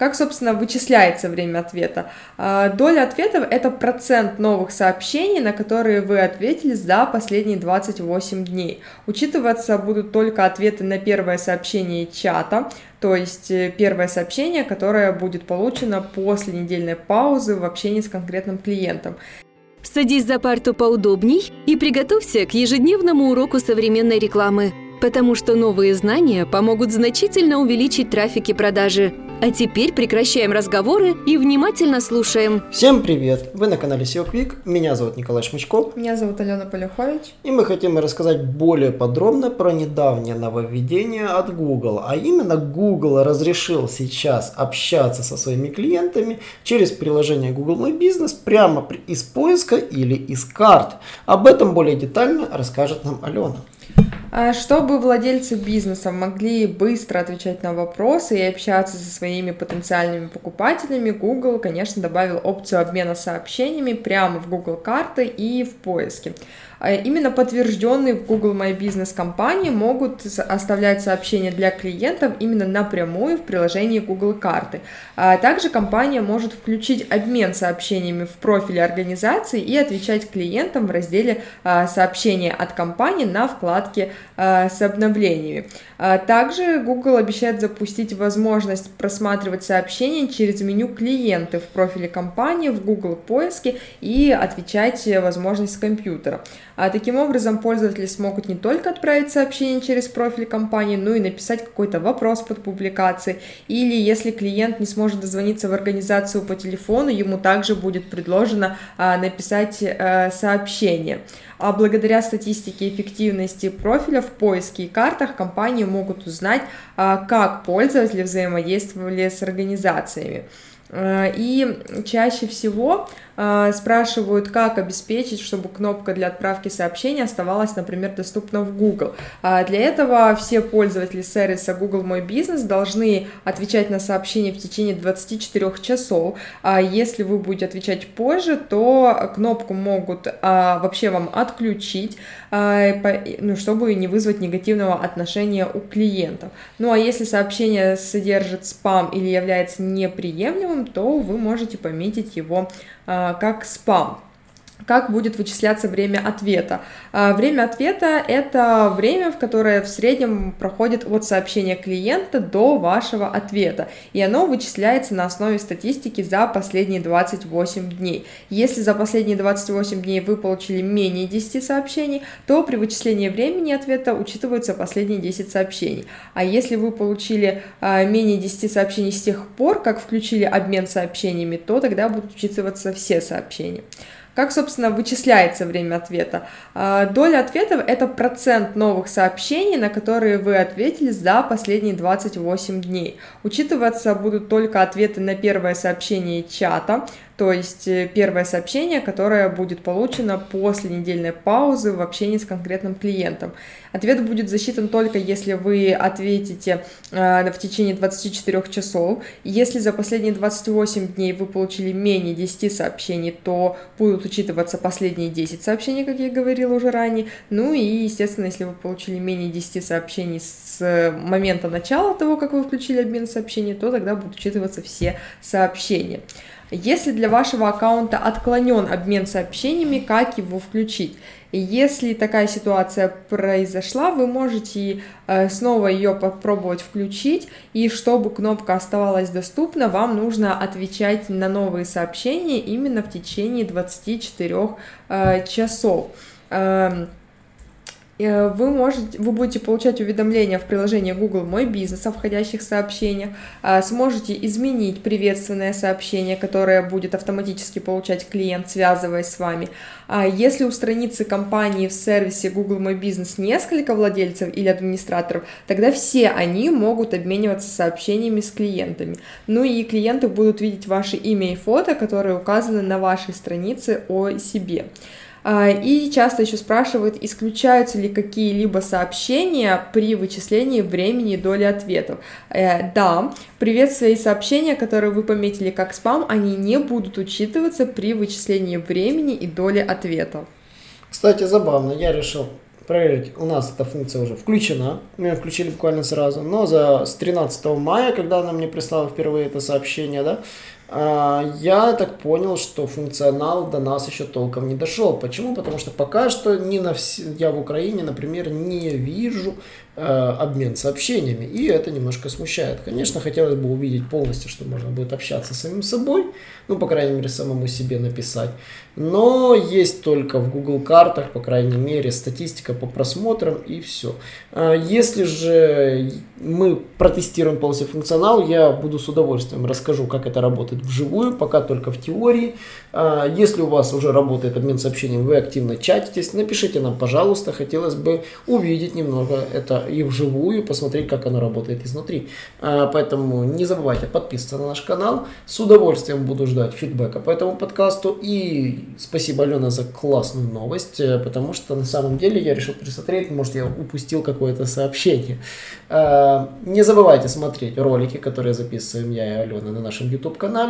Как, собственно, вычисляется время ответа? А, доля ответов — это процент новых сообщений, на которые вы ответили за последние 28 дней. Учитываться будут только ответы на первое сообщение чата, то есть э, первое сообщение, которое будет получено после недельной паузы в общении с конкретным клиентом. Садись за парту поудобней и приготовься к ежедневному уроку современной рекламы, потому что новые знания помогут значительно увеличить трафик и продажи – а теперь прекращаем разговоры и внимательно слушаем. Всем привет! Вы на канале SEO Quick. Меня зовут Николай Шмычков. Меня зовут Алена Полюхович. И мы хотим рассказать более подробно про недавнее нововведение от Google. А именно Google разрешил сейчас общаться со своими клиентами через приложение Google My Business прямо из поиска или из карт. Об этом более детально расскажет нам Алена. А чтобы владельцы бизнеса могли быстро отвечать на вопросы и общаться со своими потенциальными покупателями, Google, конечно, добавил опцию обмена сообщениями прямо в Google карты и в поиске. А именно подтвержденные в Google My Business компании могут оставлять сообщения для клиентов именно напрямую в приложении Google карты. А также компания может включить обмен сообщениями в профиле организации и отвечать клиентам в разделе сообщения от компании на вкладке с обновлениями. Также Google обещает запустить возможность просматривать сообщения через меню клиенты в профиле компании в Google поиске и отвечать возможность с компьютера. А таким образом пользователи смогут не только отправить сообщение через профиль компании, но и написать какой-то вопрос под публикацией. Или если клиент не сможет дозвониться в организацию по телефону, ему также будет предложено а, написать сообщение. А благодаря статистике эффективности профиля в поиске и картах компании могут узнать, а, как пользователи взаимодействовали с организациями. А, и чаще всего э, спрашивают, как обеспечить, чтобы кнопка для отправки сообщений оставалась, например, доступна в Google. А для этого все пользователи сервиса Google Мой Бизнес должны отвечать на сообщения в течение 24 часов. А если вы будете отвечать позже, то кнопку могут вообще вам отключить, ну, чтобы не вызвать негативного отношения у клиентов. Ну а если сообщение содержит спам или является неприемлемым, то вы можете пометить его а, как спам как будет вычисляться время ответа. А, время ответа — это время, в которое в среднем проходит от сообщения клиента до вашего ответа, и оно вычисляется на основе статистики за последние 28 дней. Если за последние 28 дней вы получили менее 10 сообщений, то при вычислении времени ответа учитываются последние 10 сообщений. А если вы получили а, менее 10 сообщений с тех пор, как включили обмен сообщениями, то тогда будут учитываться все сообщения. Как, собственно, вычисляется время ответа? А, доля ответов — это процент новых сообщений, на которые вы ответили за последние 28 дней. Учитываться будут только ответы на первое сообщение чата, то есть э, первое сообщение, которое будет получено после недельной паузы в общении с конкретным клиентом. Ответ будет засчитан только если вы ответите э, в течение 24 часов. Если за последние 28 дней вы получили менее 10 сообщений, то будут учитываться последние 10 сообщений, как я говорила уже ранее. Ну и, естественно, если вы получили менее 10 сообщений с момента начала того, как вы включили обмен сообщений, то тогда будут учитываться все сообщения. Если для вашего аккаунта отклонен обмен сообщениями, как его включить? Если такая ситуация произошла, вы можете э, снова ее попробовать включить, и чтобы кнопка оставалась доступна, вам нужно отвечать на новые сообщения именно в течение 24 э, часов. Э, вы можете, вы будете получать уведомления в приложении Google Мой Бизнес о входящих сообщениях, а, сможете изменить приветственное сообщение, которое будет автоматически получать клиент, связываясь с вами. А если у страницы компании в сервисе Google Мой Бизнес несколько владельцев или администраторов, тогда все они могут обмениваться сообщениями с клиентами. Ну и клиенты будут видеть ваше имя и фото, которые указаны на вашей странице о себе. А, и часто еще спрашивают, исключаются ли какие-либо сообщения при вычислении времени доли ответов. Э, да, приветствия и сообщения, которые вы пометили как спам, они не будут учитываться при вычислении времени и доли ответов. Кстати, забавно, я решил проверить, у нас эта функция уже включена, мы ее включили буквально сразу, но за, с 13 мая, когда она мне прислала впервые это сообщение, да, я так понял, что функционал до нас еще толком не дошел. Почему? Потому что пока что не на вс... я в Украине, например, не вижу э, обмен сообщениями, и это немножко смущает. Конечно, хотелось бы увидеть полностью, что можно будет общаться с самим собой, ну, по крайней мере, самому себе написать. Но есть только в Google картах, по крайней мере, статистика по просмотрам и все. А если же мы протестируем полностью функционал, я буду с удовольствием расскажу, как это работает вживую, пока только в теории. А если у вас уже работает обмен сообщениями, вы активно чатитесь, напишите нам, пожалуйста, хотелось бы увидеть немного это и вживую, посмотреть, как оно работает изнутри. А, поэтому не забывайте подписываться на наш канал, с удовольствием буду ждать фидбэка по этому подкасту и спасибо, Алена, за классную новость, э, потому что на самом деле я решил присмотреть, может, я упустил какое-то сообщение. Э, не забывайте смотреть ролики, которые записываем я и Алена на нашем YouTube-канале,